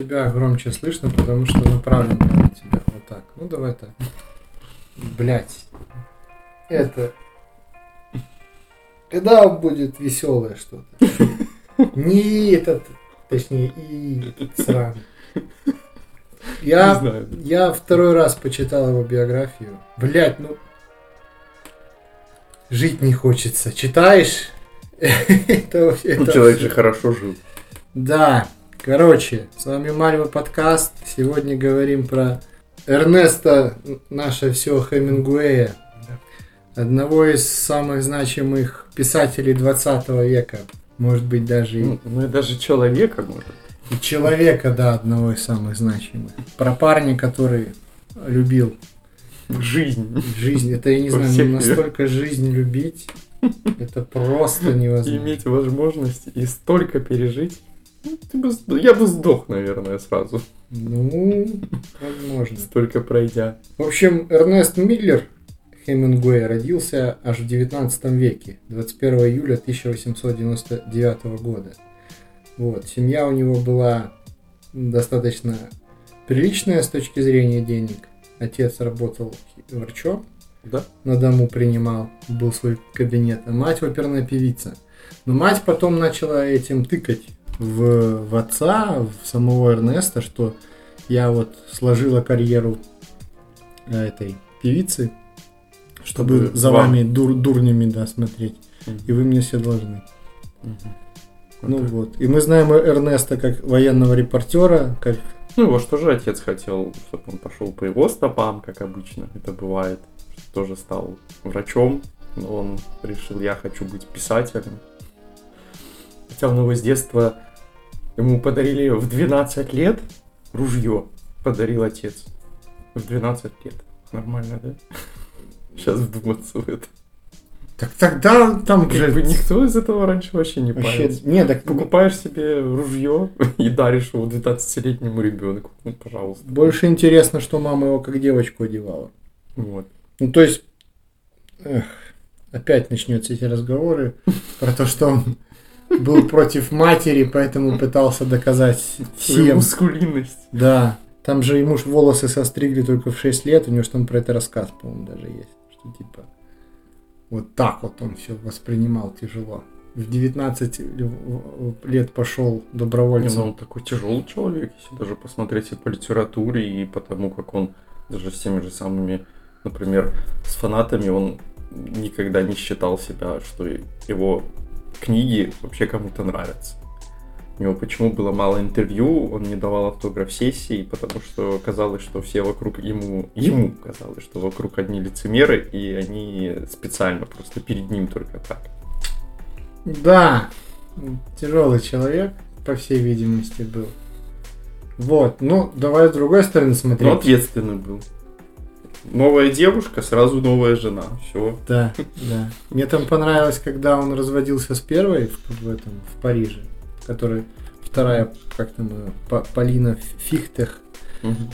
Тебя громче слышно, потому что направлен на тебя. Вот так. Ну давай так. Блять. Это. Когда будет веселое что-то? Не этот, точнее, и сраный. Я, я второй раз почитал его биографию. Блять, ну... Жить не хочется. Читаешь? Это. Ну, это человек вообще- же хорошо жил. Да, короче, с вами Мальва подкаст. Сегодня говорим про Эрнеста, наше все Хемингуэя, одного из самых значимых писателей 20 века. Может быть, даже и, Ну, ну и даже человека может. и человека, да, одного из самых значимых. Про парня, который любил Жизнь. жизнь. Это, я не Во знаю, настолько жизнь любить, это просто невозможно. Иметь возможность и столько пережить. Ты бы я бы сдох, наверное, сразу. Ну, возможно. Столько пройдя. В общем, Эрнест Миллер Хемингуэй родился аж в 19 веке, 21 июля 1899 года. Вот. Семья у него была достаточно приличная с точки зрения денег. Отец работал врачом, Да? на дому принимал, был свой кабинет. А мать оперная певица. Но мать потом начала этим тыкать в, в отца, в самого Эрнеста, что я вот сложила карьеру э, этой певицы, чтобы Чтобы за вам. вами дур, дурнями да, смотреть. И вы мне все должны. Мгм. Ну так. вот. И мы знаем Эрнеста как военного репортера, как Ну, его что же отец хотел, чтобы он пошел по его стопам, как обычно это бывает. Тоже стал врачом, но он решил, я хочу быть писателем. Его с детства, ему подарили в 12 лет ружье, подарил отец. В 12 лет. Нормально, да? Сейчас вдуматься в это. Так тогда там Как бы никто из этого раньше вообще не вообще... парился. Не, так Покупаешь себе ружье и даришь его 12-летнему ребенку. Ну, пожалуйста. больше интересно, что мама его как девочку одевала. Вот. Ну, то есть, эх, опять начнется эти разговоры про то, что был против матери, поэтому пытался доказать всем. мускулинность. Да, там же ему ж волосы состригли только в 6 лет, у него же там про это рассказ, по-моему, даже есть. Что типа вот так вот он все воспринимал тяжело. В 19 лет пошел добровольцем. ну, он такой тяжелый человек, если даже посмотреть и по литературе, и потому как он даже с теми же самыми, например, с фанатами, он никогда не считал себя, что его книги вообще кому-то нравятся. У него почему было мало интервью, он не давал автограф сессии, потому что казалось, что все вокруг ему, ему казалось, что вокруг одни лицемеры, и они специально просто перед ним только так. Да, тяжелый человек, по всей видимости, был. Вот, ну, давай с другой стороны смотреть. Но ответственный был. Новая девушка, сразу новая жена. Все. Да, да. Мне там понравилось, когда он разводился с первой в, в этом, в Париже, которая вторая, как там, Полина Фихтех.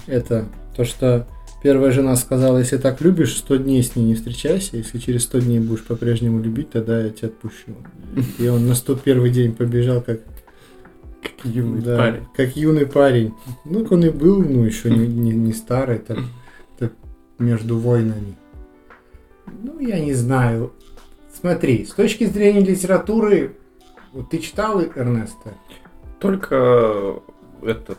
Это то, что первая жена сказала, если так любишь, 100 дней с ней не встречайся, если через 100 дней будешь по-прежнему любить, тогда я тебя отпущу. И он на 101 день побежал, как, Юный да, парень. как юный парень. Ну, он и был, ну, еще не, не, не старый, так между войнами. Ну, я не знаю. Смотри, с точки зрения литературы, вот ты читал Эрнеста? Только этот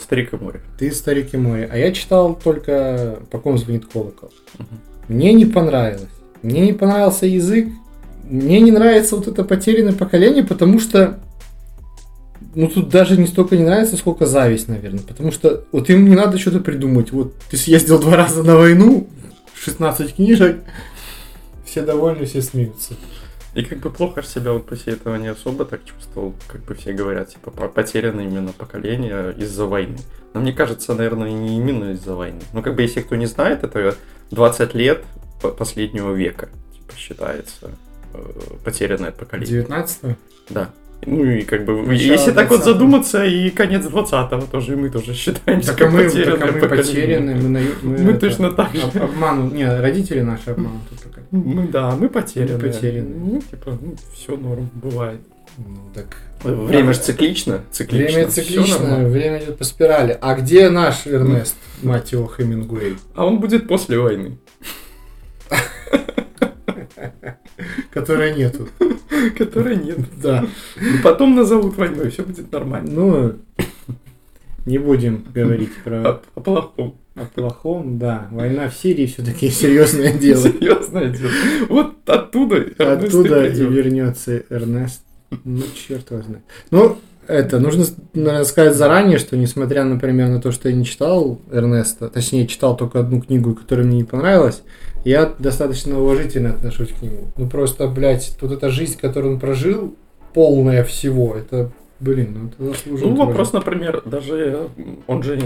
Старик и море. Ты «Старик и море». А я читал только «По ком звонит колокол». Мне не понравилось. Мне не понравился язык. Мне не нравится вот это потерянное поколение, потому что ну тут даже не столько не нравится, сколько зависть, наверное. Потому что вот им не надо что-то придумать. Вот ты съездил два раза на войну, 16 книжек, все довольны, все смеются. И как бы плохо себя он после этого не особо так чувствовал, как бы все говорят, типа, по- потеряно именно поколение из-за войны. Но мне кажется, наверное, не именно из-за войны. Ну, как бы, если кто не знает, это 20 лет по- последнего века, типа, считается э, потерянное поколение. 19 Да. Ну и как бы, Начало если так вот 20-го. задуматься, и конец 20-го тоже, и мы тоже считаемся Так как мы, потерянное так мы потеряны, мы, на- мы Мы это, точно так же. об- обману, не, родители наши обмануты. только. Мы, да, мы потеряны. Мы потеряны. Ну, типа, все норм, бывает. Ну, так Время же циклично. циклично время циклично, время идет по спирали. А где наш Эрнест, мать его, Хемингуэй? А он будет после войны. Которой нету. Которой нет. Да. И потом назовут войной, все будет нормально. Ну, не будем говорить про О, о плохом. о плохом, да. Война в Сирии все-таки серьезное дело. Серьезное дело. Вот оттуда Эрнест Оттуда и вернется Эрнест. Ну, черт его знает. Ну, это, нужно, наверное, сказать заранее, что несмотря, например, на то, что я не читал Эрнеста, точнее, читал только одну книгу, которая мне не понравилась, я достаточно уважительно отношусь к нему. Ну, просто, блядь, вот эта жизнь, которую он прожил, полная всего, это, блин, ну, это заслуженно. Ну, вопрос, например, даже он же.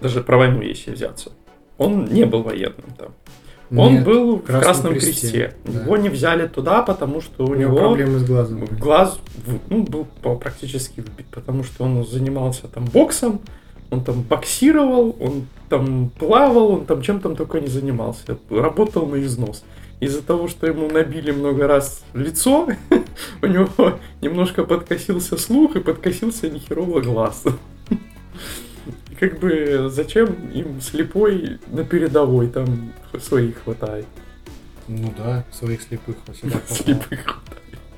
Даже про войну, если взяться. Он не был военным там. Он был в Красном Красном Кресте, Кресте. да. Его не взяли туда, потому что у, У него проблемы с глазом. глаз ну, был практически выбит, потому что он занимался там боксом, он там боксировал, он там плавал, он там чем там только не занимался. Работал на износ. Из-за того, что ему набили много раз лицо, у него немножко подкосился слух и подкосился нехерово глаз. Как бы зачем им слепой на передовой там своих хватает? Ну да, своих слепых всегда. Слепых хватает.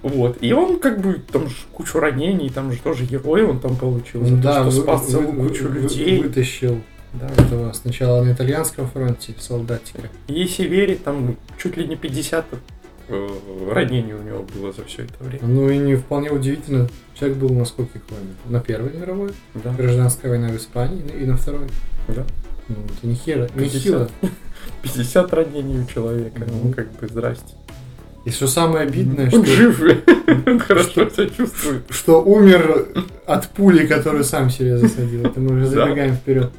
Вот. И он как бы там ж кучу ранений, там же тоже герой он там получил. за Ну то, да, что вы- спас вы- целую вы- кучу вы- людей. Вытащил Да. этого сначала на итальянском фронте солдатика. Если верить, там чуть ли не 50 э, ранений у него было за все это время. Ну и не вполне удивительно, человек был на скольких войнах? На Первой мировой, Да. гражданская война в Испании и на второй. Да. Ну, это не хера, не 50. хило. 50 ранений у человека. Ну. Ну, как бы, здрасте. И что самое обидное, Он что, жив, он хорошо себя чувствует. что умер от пули, которую сам себе засадил. Это мы уже забегаем вперед.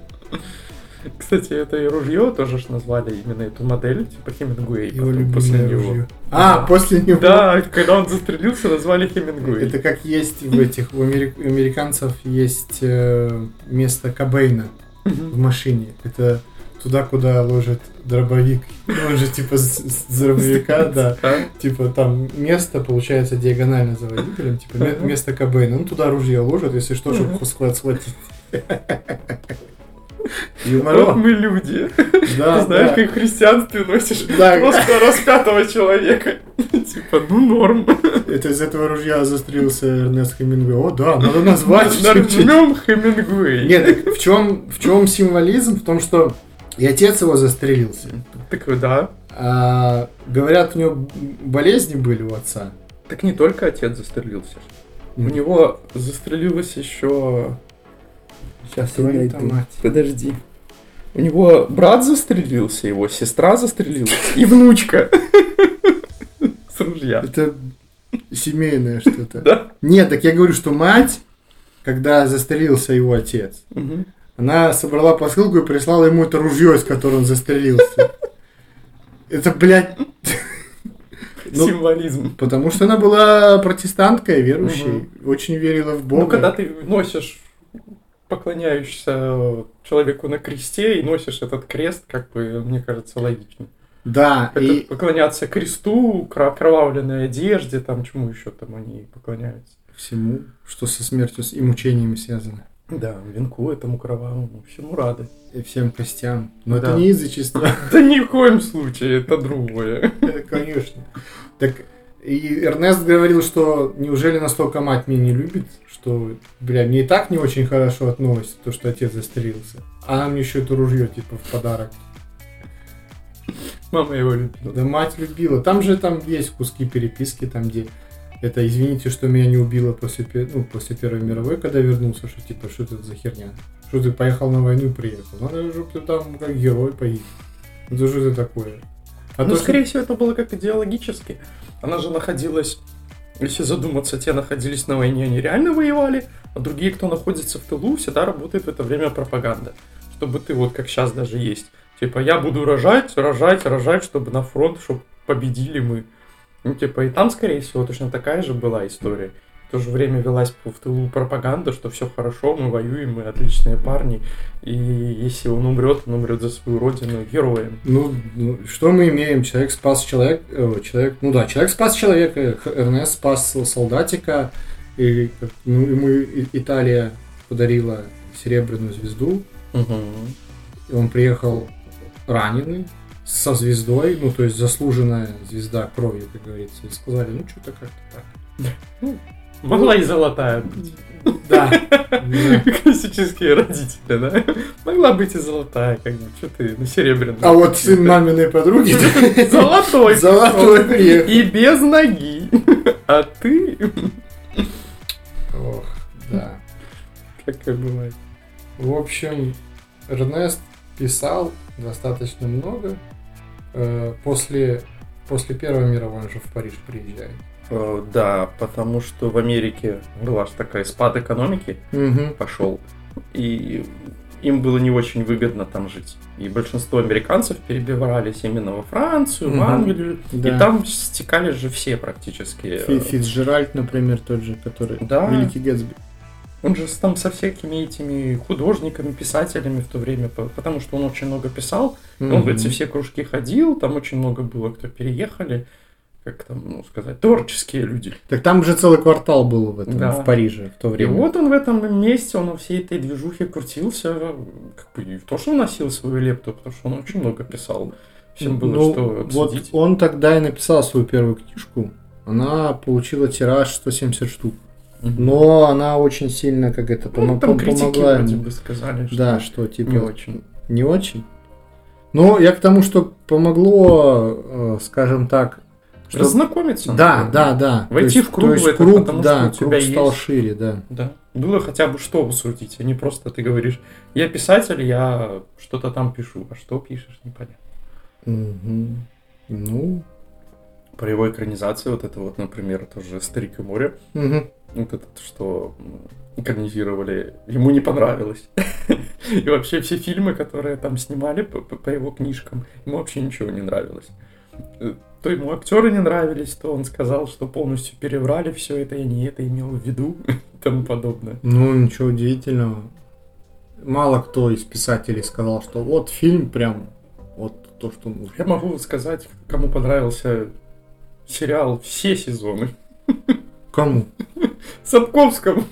Кстати, это и ружье тоже ж назвали именно эту модель, типа Хемингуэй. Его потом после любимое него. ружье. А, после него. Да, когда он застрелился, назвали Хемингуэй. Это как есть в этих, у америк- у американцев есть э, место Кобейна в машине. Это туда, куда ложат дробовик. Он же типа с, с дробовика, да. Типа там место, получается, диагонально за водителем, типа место Кобейна. Ну, туда ружье ложат, если что, чтобы Ага. схватить. Вот мы люди. Да, Ты знаешь, да. как в христианстве носишь Да. просто распятого человека. Типа, ну норм. Это из этого ружья застрелился Эрнест Хемингуэй. О, да, надо назвать. Нажмем Хемингуэй. Нет, в чем, в чем символизм? В том, что и отец его застрелился. Так да. А, говорят, у него болезни были у отца. Так не только отец застрелился. У Мгм. него застрелилась еще... Сейчас я найду. мать. Подожди. У него брат застрелился, его сестра застрелилась и внучка. С ружья. Это семейное что-то. Да. Нет, так я говорю, что мать, когда застрелился его отец, она собрала посылку и прислала ему это ружье, из которого он застрелился. Это, блядь... Ну, Символизм. Потому что она была протестанткой, верующей, очень верила в Бога. Ну, когда ты носишь, поклоняешься человеку на кресте и носишь этот крест, как бы, мне кажется, логично. Да, Это и поклоняться кресту, окровавленной одежде, там чему еще там они поклоняются. всему, что со смертью и мучениями связано. Да, венку этому кровавому, всему рады. И всем костям. Но Да. это не язычество. Да ни в коем случае, это другое. Конечно. Так и Эрнест говорил, что неужели настолько мать меня не любит, что, бля, мне и так не очень хорошо относится, то, что отец застрелился. А она мне еще это ружье, типа, в подарок. Мама его любила. Да мать любила. Там же там есть куски переписки, там где это извините, что меня не убило после, ну, после Первой мировой, когда вернулся, что типа, что это за херня? Что ты поехал на войну и приехал? Надо, ты там как герой погиб. Ну что это такое? А ну, то, скорее всего, это было как идеологически. Она же находилась, если задуматься, те находились на войне, они реально воевали, а другие, кто находится в тылу, всегда работает в это время пропаганда. Чтобы ты вот как сейчас даже есть. Типа, я буду рожать, рожать, рожать, чтобы на фронт, чтобы победили мы. Ну, типа, и там, скорее всего, точно такая же была история. В то же время велась в тылу пропаганда, что все хорошо, мы воюем, мы отличные парни, и если он умрет, он умрет за свою родину героем. Ну, ну, что мы имеем? Человек спас человек, э, человек, ну да, человек спас человека, Эрнест спас солдатика, и ну, ему Италия подарила серебряную звезду, Угу. и он приехал раненый, со звездой, ну, то есть заслуженная звезда кровью, как говорится, и сказали, ну, что-то как-то так. Могла и золотая быть. Да. Классические родители, да? Могла быть и золотая, как бы, что ты, ну, серебряная. А вот сын маминой подруги... Золотой. Золотой приехал. И без ноги. А ты... Ох, да. Как и бывает. В общем, Эрнест писал достаточно много. Э, После, после Первой мировой он же в Париж приезжает. Э, Да, потому что в Америке была же такая спад экономики Угу. пошел, и им было не очень выгодно там жить. И большинство американцев перебирались именно во Францию, в Мгм. Англию, Да. и там стекались же все практически. Фи- Фицджеральд, например, тот же, который Да. Великий Гэтсби. Он же там со всякими этими художниками, писателями в то время, по- потому что он очень много писал, он в эти все кружки ходил, там очень много было, кто переехали, как там, ну, сказать, творческие люди. Так там же целый квартал был в этом, Да. в Париже в то И время. вот он в этом месте, он во всей этой движухе крутился, как бы и тоже вносил свою лепту, потому что он очень много писал. Всем было Ну, что вот обсудить. он тогда и написал свою первую книжку. Она получила тираж 170 штук. Но она очень сильно, как это, ну, помо- там пом- помогла вроде бы сказали, что Да, что типа... не очень. Не очень? Ну, я к тому, что помогло, э, скажем так... что- Разнакомиться. Да, наверное. да, да. Войти есть- в круг есть в этот, круг, потому да, что у тебя круг стал есть- шире, да. Да. Было хотя бы что обсудить, а не просто ты говоришь, я писатель, я что-то там пишу, а что пишешь, непонятно. Мгм. Ну, Про его экранизацию, вот это вот, например, тоже «Старик и море», мгм. вот это, что экранизировали, ему не понравилось. И вообще все фильмы, которые там снимали по его книжкам, ему вообще ничего не нравилось. То ему актеры не нравились, то он сказал, что полностью переврали все это, я не это имел в виду и тому подобное. ну, ничего удивительного. Мало кто из писателей сказал, что вот фильм прям, вот то, что нужно. Я могу сказать, кому понравился сериал все сезоны. Кому? Сапковскому.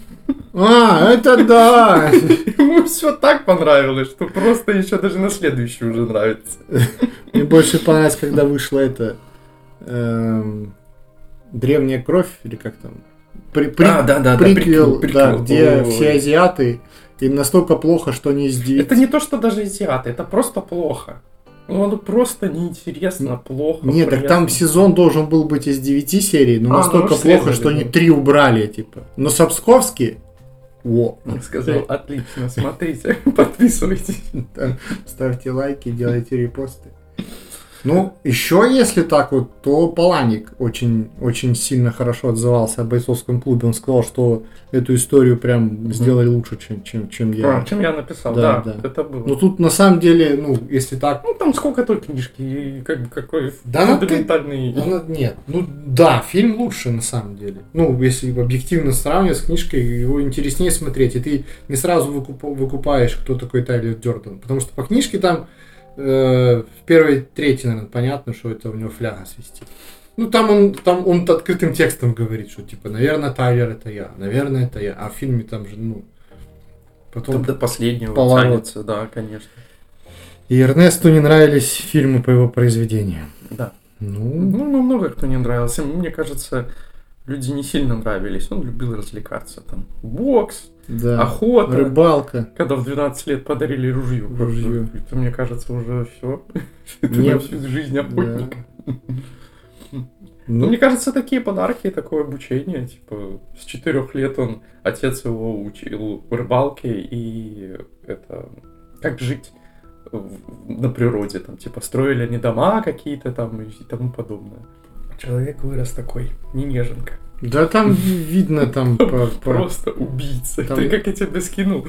А, это да! Ему все так понравилось, что просто еще даже на следующий уже нравится. Мне больше понравилось, когда вышла это эм, древняя кровь или как там При- при- А, да, да, да, приквел, приквел, да, приквел. где Ой. все азиаты и настолько плохо, что не из девяти. Это не то, что даже азиаты, это просто плохо. Ну, оно просто неинтересно, плохо. Нет, так там сезон должен был быть из 9 серий, но А, ну, настолько уж плохо, что они три убрали, типа. Но Сапсковский, во, Он сказал, отлично, смотрите, подписывайтесь. Ставьте лайки, делайте репосты. Ну, еще если так вот, то Паланик очень, очень сильно хорошо отзывался о бойцовском клубе. Он сказал, что эту историю прям сделали лучше, чем, чем, чем я. А, чем я написал, Да, да, да. это было. Но тут на самом деле, ну, если так... Ну, там сколько той книжки, и как какой Да, фундаментальный... она- нет, ну да, фильм лучше на самом деле. Ну, если объективно сравнивать с книжкой, его интереснее смотреть, и ты не сразу выкуп- выкупаешь, кто такой Тайлер Дёрден. Потому что по книжке там э, в первой трети, наверное, понятно, что это у него фляга свистит. Ну, там он, там он открытым текстом говорит, что типа, наверное, Тайлер это я, наверное, это я. А в фильме там же, ну, потом... Там до последнего Поворот. тянется, да, конечно. И Эрнесту не нравились фильмы по его произведениям. Да. Ну, Ну, ну, много кто не нравился. Мне кажется, люди не сильно нравились. Он любил развлекаться. Там бокс, да. охота. Рыбалка. Когда в 12 лет подарили ружье. Ружье. Это, мне кажется, уже все. Это Не- на всю жизнь охотник. Ну, Ну, мне кажется, такие подарки, такое обучение, типа, с четырех лет он, отец его учил рыбалке и это, как жить на природе, там, типа, строили они дома какие-то там и тому подобное. Человек вырос такой, не неженка, Да там видно там просто убийца. Ты как я тебе скинул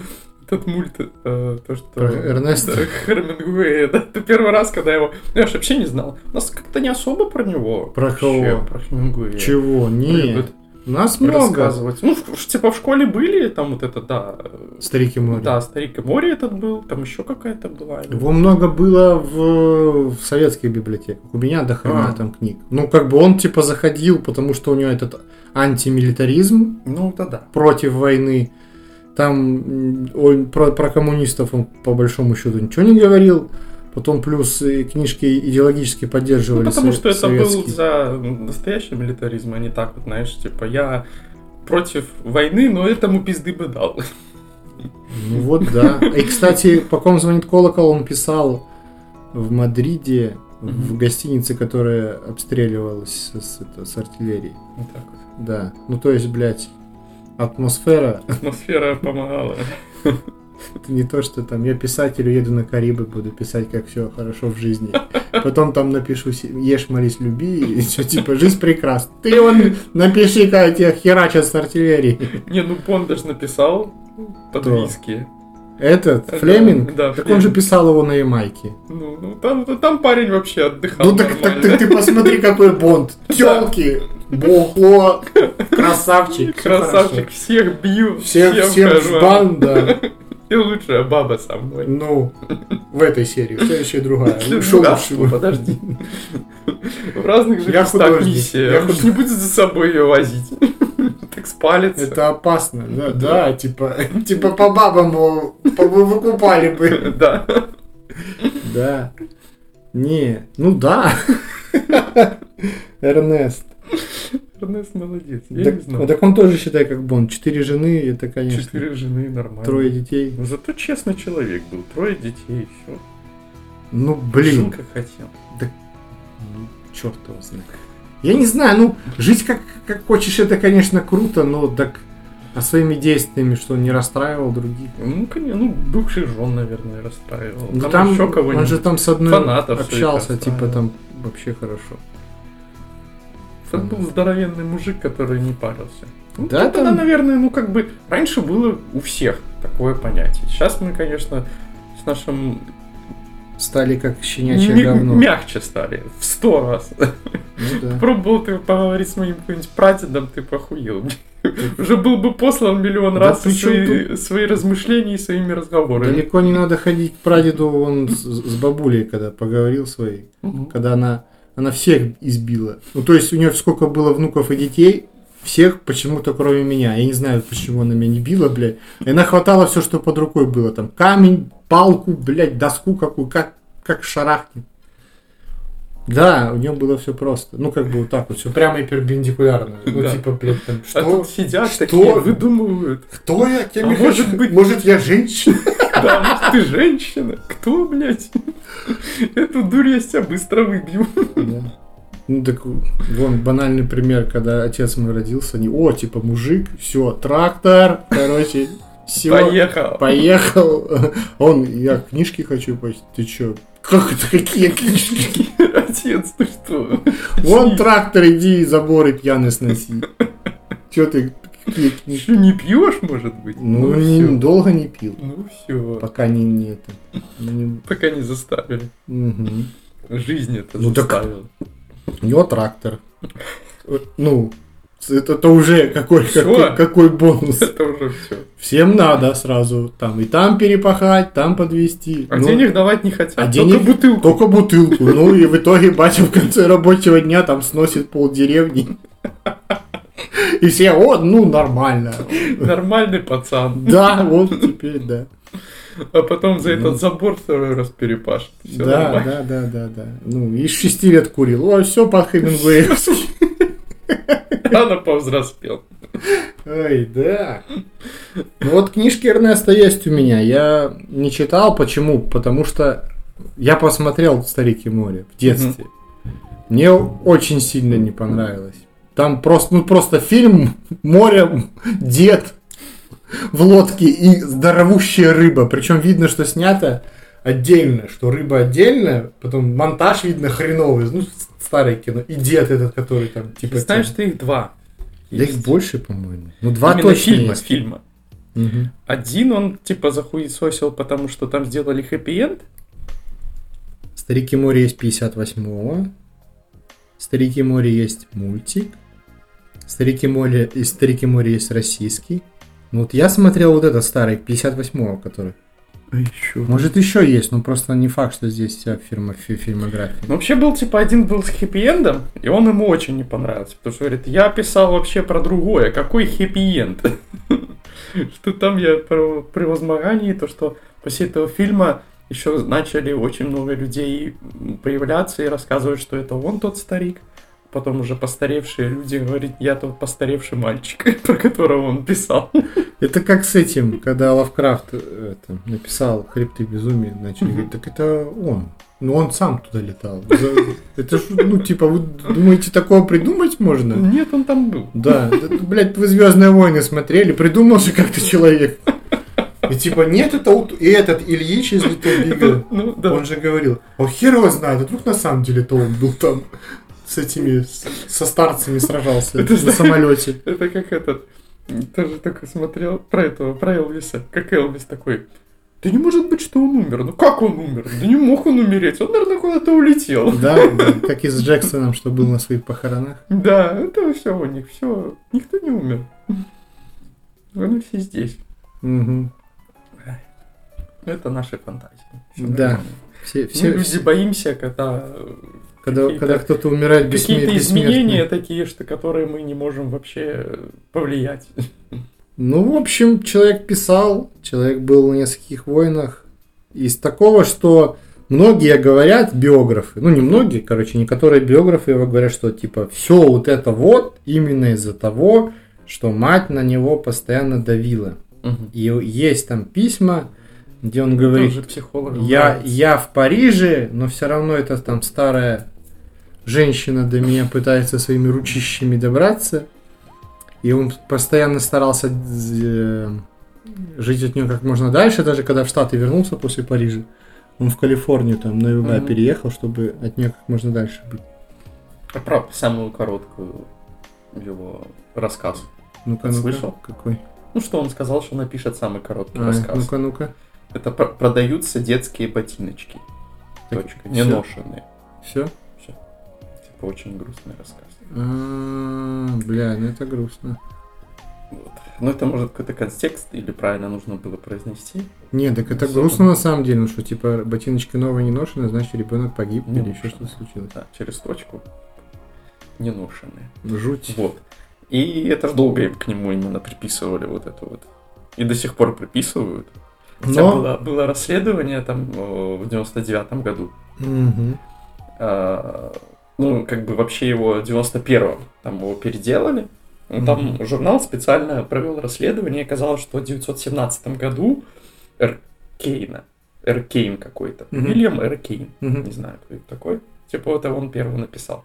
этот мульт, э, то, что... Про Эрнеста? Да, Хемингуэя, да. Это первый раз, когда его... Я же вообще не знал. У нас как-то не особо про него. Про вообще, кого? Про Хемингуэя. Чего? Не. Любят. Нас много. рассказывать. Ну, типа в школе были, там вот это, да. Старики море. Да, Старик и море этот был, там еще какая-то была. Его много было в, в советских библиотеках. У меня до хрена А. там книг. Ну, как бы он типа заходил, потому что у него этот антимилитаризм Ну, да, да. против войны. Там он про, про коммунистов он по большому счету ничего не говорил. Потом плюс и книжки идеологически поддерживали Ну, потому что это был советские. за настоящий милитаризм, а не так вот, знаешь, типа, я против войны, но этому пизды бы дал. Ну вот, да. И, кстати, по ком звонит колокол, он писал в Мадриде, в гостинице, которая обстреливалась с, с- это, с артиллерией. Вот так вот. Да. Ну, то есть, блядь, атмосфера Атмосфера помогала. не то, что там я писатель, уеду на Карибы, буду писать, как все хорошо в жизни. Потом там напишу ешь, молись, люби, и все, типа, жизнь прекрасна. Ты вон напиши, как тебя херачат с артиллерией. Не, ну Бондаж написал под Кто? виски. Этот, Да, Флеминг? да, так он же Флеминг. писал его на Ямайке. Ну, ну там, там парень вообще отдыхал Ну так, так ты, ты посмотри, какой Бонд. Телки, бухло, красавчик. Красавчик, всех бью, Всем, всем хожу. в бан, да. И лучшая баба со мной. Ну, в этой серии. В следующей другая. Ну, Шо лучше? ну, подожди. В разных же Я местах миссия. Я не будет за собой ее возить. Так спалится. Это опасно, да, да, типа, типа по бабам выкупали бы. Да. Да. Не, ну да. Эрнест. Эрнест молодец. Я Так, не знаю. так он тоже считай как Бонд. Четыре жены, это, конечно, Четыре жены нормально. трое детей. Ну, Зато честный человек был. Трое детей, все. Ну, Жил блин, как хотел. ну, черт его знает. Я не знаю, ну, жить как, как хочешь, это, конечно, круто, но так а своими действиями, что он не расстраивал других. Ну, конечно, ну, бывший жен, наверное, расстраивал. Ну, Там, там, еще он кого-нибудь. же там с одной фанатов общался, типа там вообще хорошо. Это был здоровенный мужик, который не парился. Ну, Да, тогда, там- наверное, ну как бы раньше было у всех такое понятие. Сейчас мы, конечно, с нашим Стали как щенячье ми- говно. мягче стали в сто раз. Ну да. Пробовал ты поговорить с моим каким-нибудь прадедом, ты похуел. Уже был бы послан миллион Да раз при чём свои, свои размышления и своими разговорами. Далеко не надо ходить к прадеду, он с, с бабулей, когда поговорил своей, Мгм. когда она, она всех избила. Ну, то есть у нее сколько было внуков и детей, всех почему-то кроме меня. Я не знаю, почему она меня не била, блядь. И она хватала все, что под рукой было. Там камень, палку, блядь, доску какую, как, как шарахнет. Да, у нее было все просто. Ну, как бы вот так вот, все прямо и перпендикулярно. Ну, Да. типа, блядь, там, А что? тут сидят Что? такие, выдумывают. Кто я? Кем А я может хочу? быть- Может, я женщина? Да, может, ты женщина? Кто, блядь? Эту дурь я себя быстро выбью. Да. Ну так вон банальный пример, когда отец мой родился, они, о, типа мужик, все, трактор, короче, все, Поехал. поехал. Он, я книжки хочу почитать. Ты чё? Как это какие книжки? Отец, ты что? Вон трактор, иди заборы пьяный сноси. Чё ты, Что, не пьешь, может быть? Ну, всё. не, долго не пил, Ну все. пока не, не это. не- Пока не заставили. мгм. Жизнь это Ну, так- заставила. У него трактор. Ну, это, это уже какой, какой, какой бонус. Это уже все. Всем надо сразу там и там перепахать, там подвести. А Ну, денег давать не хотят. а только денег- бутылку. Только бутылку. Ну и в итоге батя в конце рабочего дня там сносит пол деревни. И все, о, ну нормально. Нормальный пацан. Да, вот теперь да. А потом за Ну. этот забор второй раз перепашет. Все Да, нормально. да, да, да, да. Ну, из шести лет курил. Ой, все под Хемингуэевский. Рано повзрослел. Ой, да. Ну вот книжки Эрнеста есть у меня. Я не читал. Почему? Потому что я посмотрел «Старик и море» в детстве. Мне очень сильно не понравилось. Там просто, ну просто фильм, море, дед в лодке и здоровущая рыба. Причем видно, что снято отдельно, что рыба отдельно, потом монтаж видно хреновый, ну, старое кино. И дед этот, который там, типа... Ты знаешь, ты их два. Да их больше, по-моему. Ну, два Именно точно фильма, есть. фильма. Мгм. Один он типа захуесосил, потому что там сделали хэппи-энд. Старики море есть 58-го. Старики море есть мультик. Старики море, и Старики море есть российский. Ну вот я смотрел вот этот старый, 58-го, который. А еще. Может еще есть, но просто не факт, что здесь вся фирма фи- фильмография. Ну, вообще был типа один был с хэппи-эндом, и он ему очень не понравился, потому что говорит, я писал вообще про другое, какой хэппи-энд? Что там я про превозмогание, то что после этого фильма еще начали очень много людей появляться и рассказывать, что это он тот старик. Потом уже постаревшие люди говорят, я тот постаревший мальчик, про которого он писал. Это как с этим, когда Лавкрафт это, написал «Хребты безумия», начали говорить, так это он. Ну, он сам туда летал. Это ж, ну, типа, вы думаете, такого придумать можно? Нет, он там был. Да, блядь, вы Звездные войны смотрели, придумал же как-то человек. И типа, нет, это вот- и этот Ильич из Little Big, Ну, да. он же говорил, а хер его знает, а вдруг на самом деле-то он был там с этими, со старцами сражался Это на самолете. Это как этот, тоже только смотрел про этого, про Элвиса, как Элвис такой, да не может быть, что он умер. Ну как он умер? Да не мог он умереть. Он, наверное, куда-то улетел. Да, как и с Джексоном, что был на своих похоронах. Да, это все у них, все. Никто не умер. Они все здесь. Мгм. Это наши фантазии. Всё Да. нормально. Все, Мы все, люди боимся, когда когда, какие-то- когда кто-то умирает бессме- какие-то изменения такие, что которые мы не можем вообще повлиять. Ну, в общем, человек писал, человек был в нескольких войнах. Из такого, что многие говорят, биографы, ну не многие, короче, некоторые биографы его говорят, что типа все вот это вот именно из-за того, что мать на него постоянно давила. И есть там письма, где он говорит, Тоже психолог. я, я в Париже, но все равно это там старая женщина до меня пытается своими ручищами добраться. И он постоянно старался э, жить от нее как можно дальше, даже когда в Штаты вернулся после Парижа. Он в Калифорнию там на юга Мгм. переехал, чтобы от нее как можно дальше быть. А про самую короткую его рассказ. Ну-ка, ну-ка. Слышал? Какой? Ну что он сказал, что напишет самый короткий А, рассказ. ну-ка, ну-ка. Это про- продаются детские ботиночки. Так, Точка. Не ношенные. Все? Типа очень грустный рассказ. А, бля, ну это грустно. Вот. Ну это может какой-то контекст или правильно нужно было произнести. Не, так это Особо. грустно на самом деле, ну что, типа, ботиночки новые не ношены, значит, ребенок погиб Не или еще что-то случилось. Да, через строчку. Не ношенные. Жуть. Вот. И это ж долго к нему именно приписывали вот это вот. И до сих пор приписывают. Хотя Но... было, было расследование там в 99-м году. Мгм. А, ну, как бы вообще его в 91-м там его переделали. Ну, Там Мгм. журнал специально провел расследование, и оказалось, что в 917 году Эркейна, Эркейн какой-то, Мгм. Вильям Эркейн, Мгм. не знаю, кто это такой, типа это он первый написал.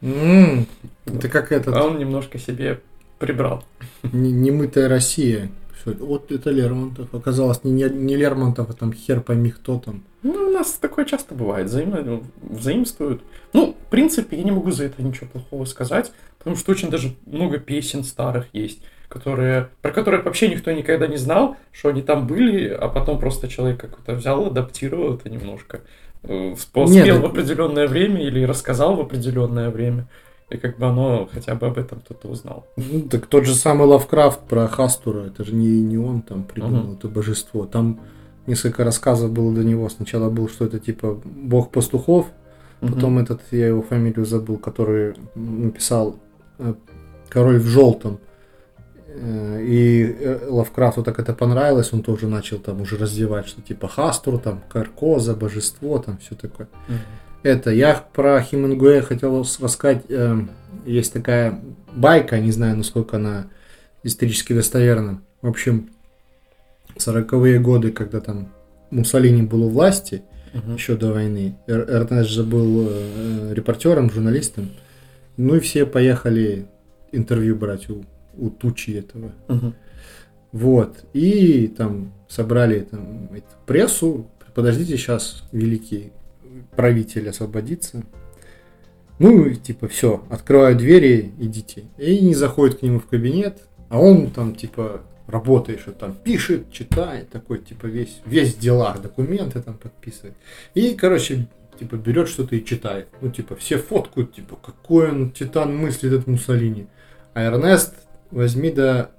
Вот. Это как этот, А он немножко себе прибрал. не- немытая Россия. Всё, Вот это Лермонтов. Оказалось, не, не, Лермонтов, а там хер пойми кто там. Ну, у нас такое часто бывает, взаимо... взаимствуют. Ну, в принципе, я не могу за это ничего плохого сказать, потому что очень даже много песен старых есть, которые, про которых вообще никто никогда не знал, что они там были, а потом просто человек как-то взял, адаптировал это немножко, э, спел Нет, так- в определенное время или рассказал в определенное время, и как бы оно хотя бы об этом кто-то узнал. Ну, так тот же самый Лавкрафт про Хастура, это же не, не он там придумал Мгм. это божество. Там несколько рассказов было до него. Сначала был, что это типа бог пастухов, потом этот, я его фамилию забыл, который написал э, король в желтом. Э, И э, Лавкрафту так это понравилось, он тоже начал там уже развивать, что типа Хастур, там Каркоза, божество, там все такое. Мгм. Это, я про Хемингуэя хотел рассказать. эм, есть такая байка, не знаю, насколько она исторически достоверна. В общем, сороковые годы, когда там Муссолини был у власти, Мгм. еще до войны, Эр- Эрнест же был э, репортером, журналистом. Ну и все поехали интервью брать у, у тучи этого. Мгм. Вот. И там собрали там, эту прессу. Подождите, сейчас великий правитель освободится. Ну, и типа, все, открываю двери, идите. И не заходит к нему в кабинет, а он там, типа, работает, что там пишет, читает, такой, типа, весь, весь в делах, документы там подписывает. И, короче, типа, берет что-то и читает. Ну, типа, все фоткают, типа, какой он титан мыслит этот Муссолини. А Эрнест возьми да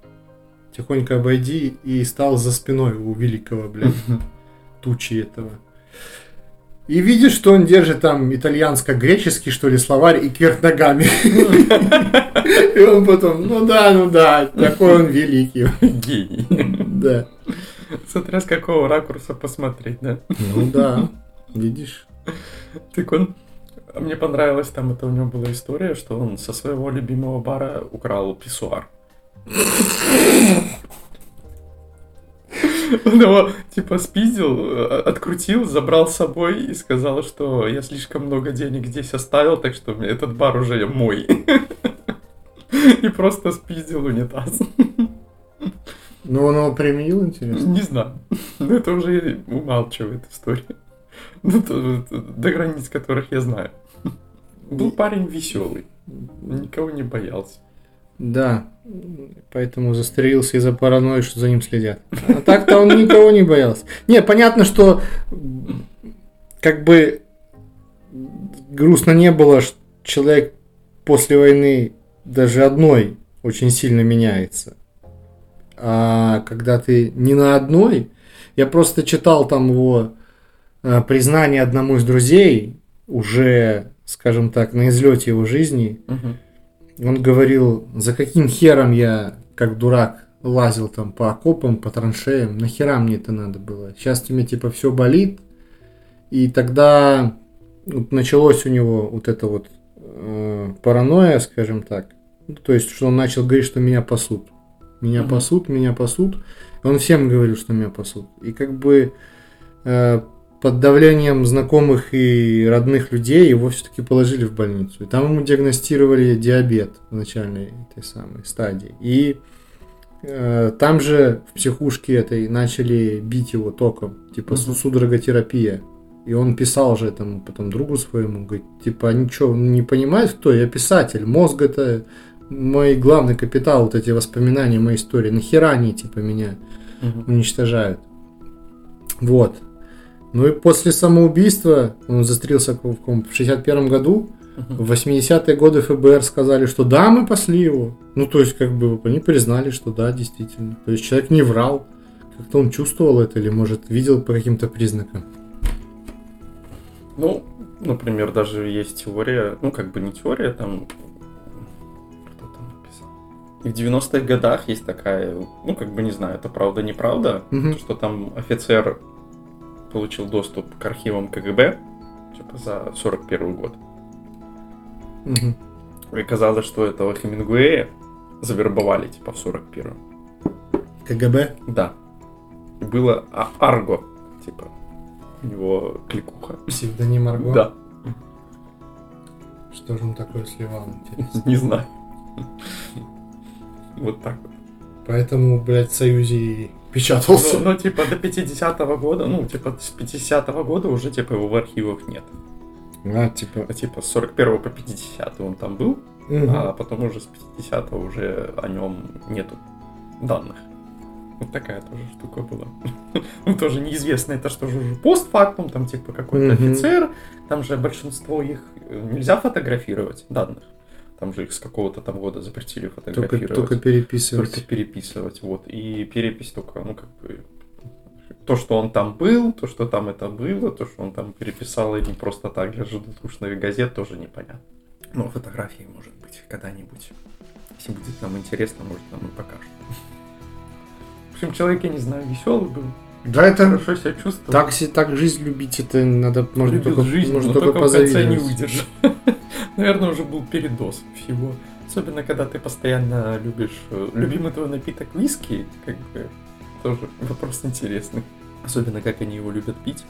тихонько обойди и стал за спиной у великого, блядь, тучи этого. И видишь, что он держит там итальянско-греческий, что ли, словарь и кверх ногами. И он потом, ну да, ну да, такой он великий. Гений. Да. Смотря с какого ракурса посмотреть, да? Ну да, видишь. Так он... Мне понравилось, там это у него была история, что он со своего любимого бара украл писсуар. Он его, типа, спиздил, э, открутил, забрал с собой и сказал, что я слишком много денег здесь оставил, так что этот бар уже мой. И просто спиздил унитаз. Ну он его применил, интересно. Не знаю. Но это уже умалчивает история. Ну, то- то- до границ которых я знаю. Был парень веселый. Никого не боялся. Да, поэтому застрелился из-за паранойи, что за ним следят. А так-то он никого не боялся. Не, понятно, что как бы грустно не было, что человек после войны даже одной очень сильно меняется. А когда ты не на одной, я просто читал там его э, признание одному из друзей, уже, скажем так, на излете его жизни, он говорил, за каким хером я, как дурак, лазил там по окопам, по траншеям, нахера мне это надо было? Сейчас у меня типа все болит. И тогда вот началось у него вот это вот э, паранойя, скажем так. Ну, То есть, что он начал говорить, что меня пасут. Меня Мгм. пасут, меня пасут. И он всем говорил, что меня пасут. И как бы э, под давлением знакомых и родных людей его все-таки положили в больницу. И там ему диагностировали диабет в начальной этой самой стадии. И э, там же в психушке этой начали бить его током, типа Мгм. судороготерапия. И он писал же этому потом другу своему, говорит, типа, они что, не понимают, кто я? писатель, мозг это мой главный капитал, вот эти воспоминания, моей истории. Нахера они, типа, меня уничтожают. Вот. Ну и после самоубийства, он застрелился в каком- в 61 году, в 80-е годы ФБР сказали, что да, мы пасли его. Ну, то есть, как бы, они признали, что да, действительно. То есть, человек не врал. Как-то он чувствовал это или, может, видел по каким-то признакам. Ну, например, даже есть теория, ну, как бы не теория, там... Кто там написал? И в 90-х годах есть такая, ну, как бы не знаю, это правда, неправда, Мгм. что там офицер получил доступ к архивам КГБ, типа за 41 год. Мгм. И казалось, что этого Хемингуэя завербовали, типа, в 41-м. КГБ? Да. Было А- Арго, типа, у него кликуха. Псевдоним Арго? Да, Что же он такое сливал, интересно? не знаю. Вот так вот. Поэтому, блядь, в Союзе и Ну, печатался. ну, типа, до 50-го года, ну, типа, с 50-го года уже, типа, его в архивах нет. А, типа... А, типа, с 41 по 50 он там был, мгм. а потом уже с 50 уже о нем нету данных. Вот такая тоже штука была. Ну, тоже неизвестно, это что же уже постфактум, там, типа, какой-то офицер, там же большинство их э, нельзя фотографировать, данных. Там же их с какого-то там года запретили Только, фотографировать. только переписывать. Только переписывать, вот. И перепись только, ну, как бы, то, что он там был, то, что там это было, то, что он там переписал и не просто так для желтушных газет, тоже непонятно. Но фотографии, может быть, когда-нибудь. Если будет нам интересно, может, нам и покажут. В общем, человек, я не знаю, веселый был, Да, это... хорошо себя чувствовал. Так, так жизнь любить, это надо, можно только, жизнь, можно но только только в конце не позавидовать. выдержал. Наверное, уже был передоз всего. Особенно, когда ты постоянно любишь... э, Любимый твой напиток виски, как бы, тоже вопрос интересный. Особенно, как они его любят пить,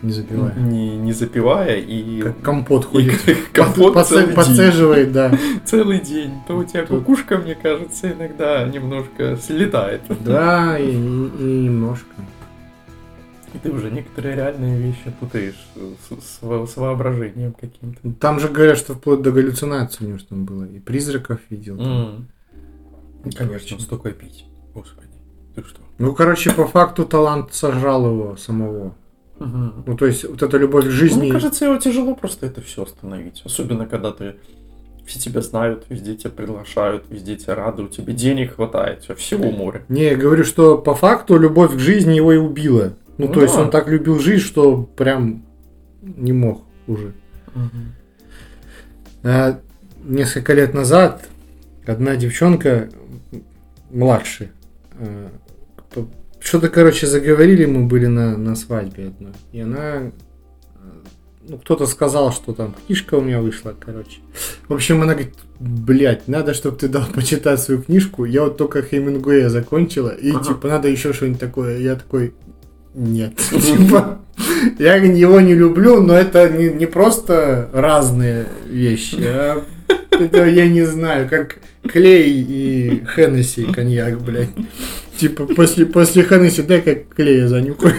Не забивая. не, не запивая и... Как компот и ходит. компот Подце- целый день. Подцеживает, да. Целый день. То у тебя Тут- кукушка, мне кажется, иногда немножко слетает. Да, и, и- и немножко. И ты уже некоторые реальные вещи путаешь с, с с воображением каким-то. Там же говорят, что вплоть до галлюцинаций у него что там было. И призраков видел. М. Ну, Конечно, столько пить. Господи, ты что? Ну, короче, по факту талант сожрал его самого. Ну, то есть, вот эта любовь к жизни... Мне кажется, его тяжело просто это все остановить. Особенно, когда ты все тебя знают, везде тебя приглашают, везде тебя рады, у тебя денег хватает, все, всего море. Не, я говорю, что по факту любовь к жизни его и убила. Ну, Ну то есть да. он так любил жизнь, что прям не мог уже. А несколько лет назад одна девчонка младше, п- что-то, короче, заговорили, мы были на, на свадьбе одной, и она, э, ну, кто-то сказал, что там книжка у меня вышла, короче. В общем, она говорит, блядь, надо, чтобы ты дал почитать свою книжку, я вот только Хемингуэя закончила, и, Ага. типа, надо еще что-нибудь такое. Я такой, нет. Типа, я его не люблю, но это не, не просто разные вещи, а это я не знаю, как клей и Хеннесси коньяк, блядь. Типа после, после Хеннесси дай-ка клея занюхаю.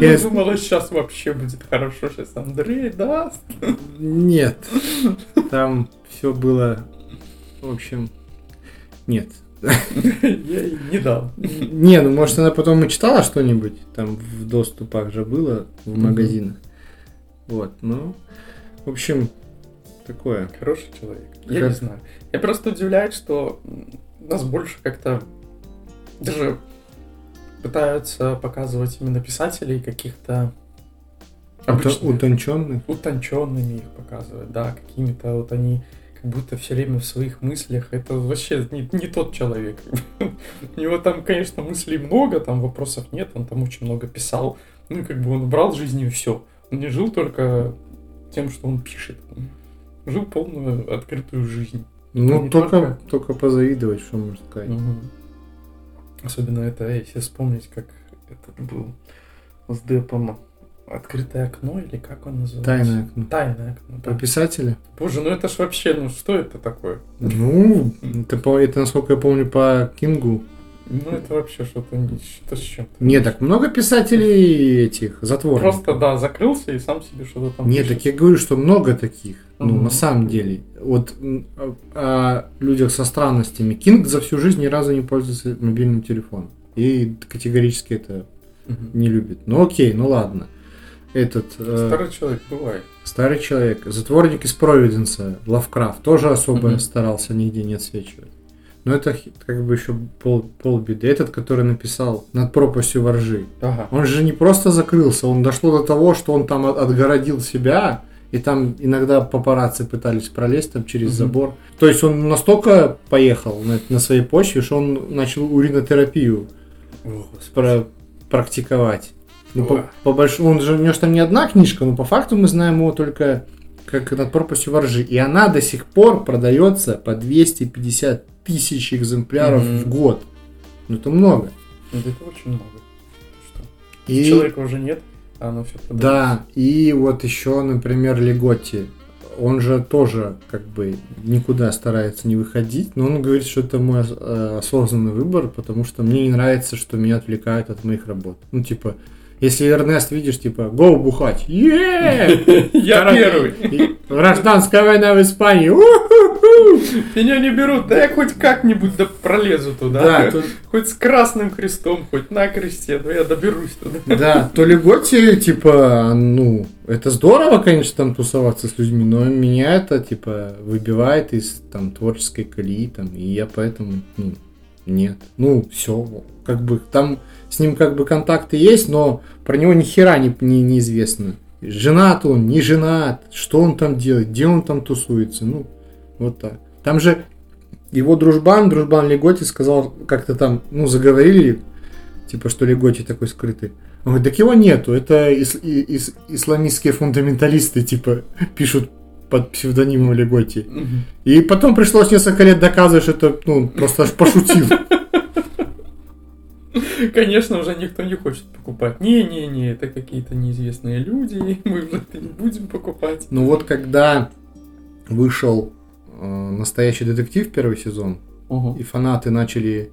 Я Я- думала, сейчас вообще будет хорошо, сейчас Андрей даст. Нет, там все было, в общем, нет. Я ей не дал. Не, ну может она потом и читала что-нибудь, там в доступах же было, в магазинах. Вот, ну, в общем, такое. Хороший человек. Я Как- не знаю. Я просто удивляюсь, что нас больше как-то даже пытаются показывать именно писателей каких-то обычных, Утонченный. утонченными их показывать, да, какими-то вот они будто все время в своих мыслях. Это вообще не, не тот человек. У него там, конечно, мыслей много, там вопросов нет, он там очень много писал. Ну, как бы он брал жизнью все. Он не жил только тем, что он пишет. Он жил полную открытую жизнь. Ну, Не только, только- только позавидовать, что можно сказать. Мгм. Особенно это, если вспомнить, как этот был с Депом «Открытое окно» или как он называется? Тайное окно. Тайное окно, Про да. писателя? Боже, ну это ж вообще, ну что это такое? Ну, это, по, это, насколько я помню, по Кингу. Ну это вообще что-то не- что-то с чем-то. Не, так много писателей этих, затворников. Просто, да, закрылся и сам себе что-то там пишет. так я говорю, что много таких. Ну, Мгм. на самом деле. Вот м, о, людях со странностями. Кинг за всю жизнь ни разу не пользуется мобильным телефоном. И категорически это Мгм. не любит. Ну окей, ну ладно. Этот э, Старый человек, бывает. старый человек, затворник из Провиденса, Лавкрафт, тоже особо Мгм. старался нигде не отсвечивать. Но это как бы еще пол, полбеды. Этот, который написал над пропастью воржи. Ага. Он же не просто закрылся, он дошло до того, что он там от- отгородил себя, и там иногда папарацци пытались пролезть там через Мгм. забор. То есть он настолько поехал на, на своей почве, что он начал уринотерапию О, про- практиковать. Ну, по, по большому, он же, у него же там не одна книжка, но по факту мы знаем его только как над пропастью воржи. И она до сих пор продается по 250 тысяч экземпляров Мгм. в год. Ну, это много. Ну, Это очень много. Что? И... Человека уже нет, а оно все Да, и вот еще, например, Леготти. Он же тоже как бы никуда старается не выходить, но он говорит, что это мой э, осознанный выбор, потому что мне не нравится, что меня отвлекают от моих работ. Ну, типа, если Эрнест видишь, типа, гоу бухать, е Я первый. Гражданская война в Испании! Меня не берут, да я хоть как-нибудь да пролезу туда. Да, Хоть с красным крестом, хоть на кресте, но я доберусь туда. Да, то Леготти, типа, ну, это здорово, конечно, там тусоваться с людьми, но меня это, типа, выбивает из, там, творческой колеи, там, и я поэтому, ну, нет. Ну, все, как бы, там с ним, как бы, контакты есть, но про него ни хера не, не, неизвестно. Женат он, не женат, что он там делает, где он там тусуется, ну, вот так. Там же его дружбан, дружбан Леготи сказал, как-то там, ну, заговорили, типа, что Леготи такой скрытый. Он говорит, так его нету, это ис- ис- исламистские фундаменталисты, типа, пишут под псевдонимом Леготи. И потом пришлось несколько лет доказывать, что это, ну, просто аж пошутил. Конечно, уже никто не хочет покупать. Не-не-не, это какие-то неизвестные люди, мы уже это не будем покупать. Ну вот, когда вышел э, настоящий детектив первый сезон, и фанаты начали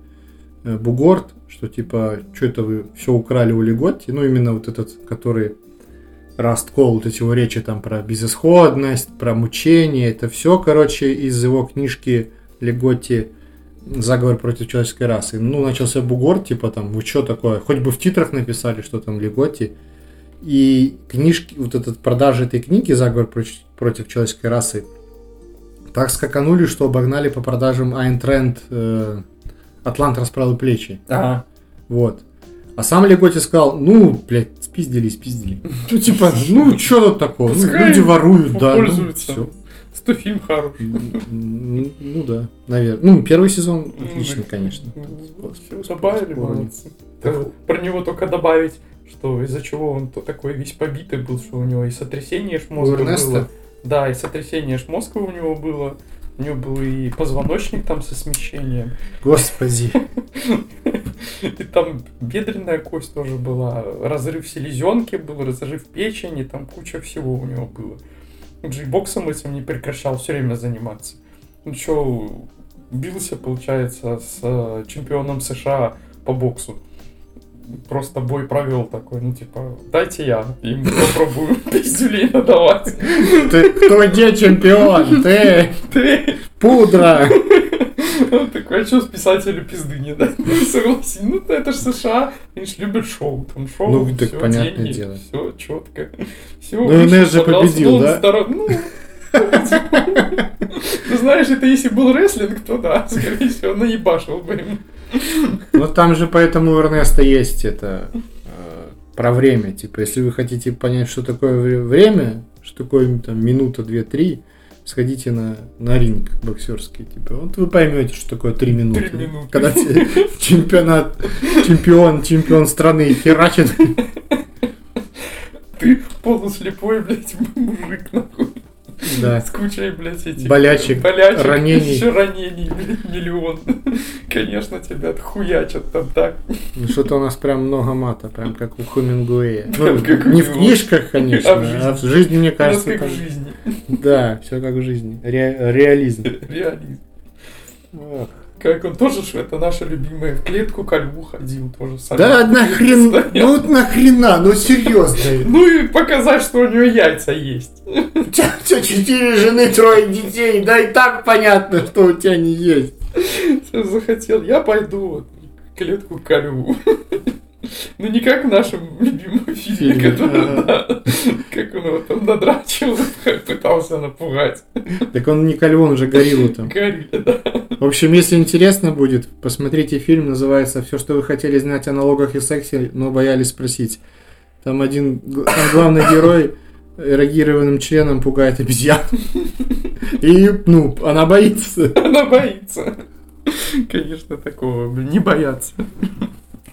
э, бугорт, что типа, что это вы все украли у Леготти, ну именно вот этот, который Раст Кол, вот эти его речи там про безысходность, про мучение, это все, короче, из его книжки Леготти «Заговор против человеческой расы». Ну, начался бугор, типа там, вы что такое, хоть бы в титрах написали, что там Леготти. И книжки, вот этот продажи этой книги «Заговор против, против человеческой расы» так скаканули, что обогнали по продажам Айн Тренд э, «Атлант расправил плечи». Ага. Вот. А сам Леготи сказал, ну, блядь, спиздили, спиздили. Ну, типа, ну, что тут такого? Ну, люди воруют, да. Ну, попользуются. Сто фильм хороший. Ну, ну да, наверное. Ну, первый сезон отличный, конечно. Все, добавили, молодцы. Про него только добавить, что из-за чего он то такой весь побитый был, что у него и сотрясение мозга было. Да, и сотрясение мозга у него было. У него был и позвоночник там со смещением. Господи. И там бедренная кость тоже была, разрыв селезенки был, разрыв печени, там куча всего у него было. Он же и боксом этим не прекращал все время заниматься. Ну что, бился, получается, с э, чемпионом США по боксу. Просто бой провел такой, ну типа, дайте я ему попробую пиздюлей надавать. Ты кто где чемпион? Ты Ты пудра. Такой, а что с писателю пизды не дать? Согласен, ну это ж США, они ж любят шоу, там шоу, Ну, так всё, понятное деньги, дело. все четко. Все, Ну, Инесс же победил, да? Ну, ну, знаешь, это если был рестлинг, то да, скорее всего, наебашил бы ему. Ну там же поэтому у Эрнеста есть это э, про время. Типа, если вы хотите понять, что такое вре- время, что такое там минута, две, три, сходите на, на ринг боксерский. Типа, вот вы поймете, что такое три минуты. Три минуты. Когда тебе чемпионат, чемпион, чемпион страны херачит. Ты полуслепой, блядь, мужик, нахуй. Да. С кучей, блядь, этих... Болячек, болячек, ранений. Еще ранений, блядь, миллион. Конечно, тебя отхуячат там так. Ну, что-то у нас прям много мата, прям как у Хемингуэя. Ну, как не в книжках, конечно, А в жизни. а в жизни, мне кажется, как там- в жизни. Да, все как в жизни. Ре- реализм. Реализм. Как он тоже ж это наша любимая в клетку ко льву ходил тоже. сам. Да нахрен, ну вот нахрена, ну серьезно. Ну и показать, что у него яйца есть. У тебя четыре жены, трое детей, да и так понятно, что у тебя не есть. Захотел, я пойду вот клетку ко льву. Ну не как в нашем любимом фильме, Фильме, который, ага. да, как он его там надрачивал, пытался напугать. Так он не кольвон, уже гориллу там. Горилля, да. В общем, если интересно будет, посмотрите фильм, называется «Все, что вы хотели знать о налогах и сексе, но боялись спросить». Там один, там главный герой эрогированным членом пугает обезьян. И, ну, она боится. Она боится. Конечно, такого, не бояться.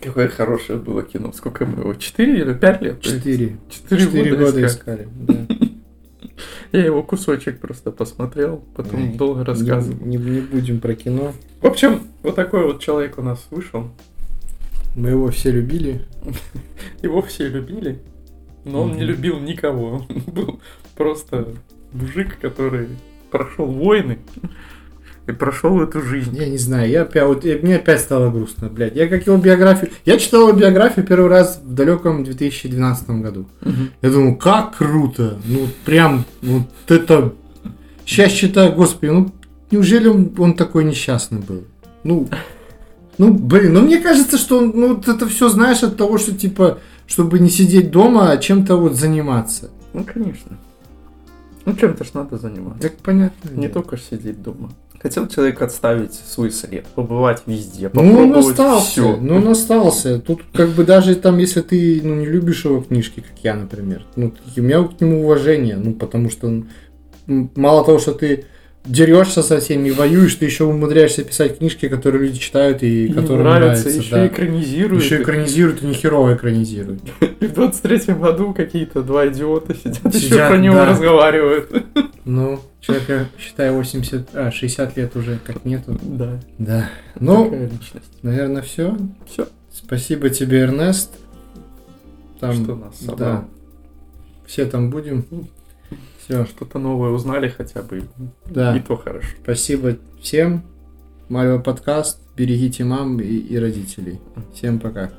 Какое хорошее было кино. Сколько мы его? Четыре или пять лет? Четыре. Четыре Четыре года года искали. да. Я его кусочек просто посмотрел, потом долго рассказывал. Не, не- не будем про кино. В общем, вот такой вот человек у нас вышел. Мы его все любили. Его все любили, но он не любил никого. Он был просто мужик, который прошел войны и прошел эту жизнь. Я не знаю, я опять, вот, мне опять стало грустно, блядь. Я как его биографию... Я читал его биографию первый раз в далеком 2012 году. Мгм. Я думаю, как круто. Ну, прям, вот это... Сейчас читаю, господи, ну, неужели он, он такой несчастный был? Ну, ну, блин, ну, мне кажется, что он, ну, вот это все, знаешь, от того, что, типа, чтобы не сидеть дома, а чем-то вот заниматься. Ну, конечно. Ну, чем-то ж надо заниматься. Так понятно. Не дело. только ж сидеть дома. Хотел человек отставить свой след, побывать везде, Ну, он попробовать остался, все. ну, он остался. Тут как бы даже там, если ты ну, не любишь его книжки, как я, например, ну, у меня к нему уважение, ну, потому что он, мало того, что ты дерешься со всеми, воюешь, ты еще умудряешься писать книжки, которые люди читают и Им которым нравится, нравится. еще да. экранизируют. Еще экранизируют, и не херово экранизируют. И в 23-м году какие-то два идиота сидят, еще Сидят, про него да. разговаривают. Ну, человека, считай, 80, а, 60 лет уже как нету. Да, Да. Ну, наверное, все. Все, Спасибо тебе, Эрнест. Там, что нас собрал. да. Все там будем. Все. Что-то новое узнали хотя бы. Да. И то хорошо. Спасибо всем. Марио подкаст. Берегите мам и, и родителей. Всем пока.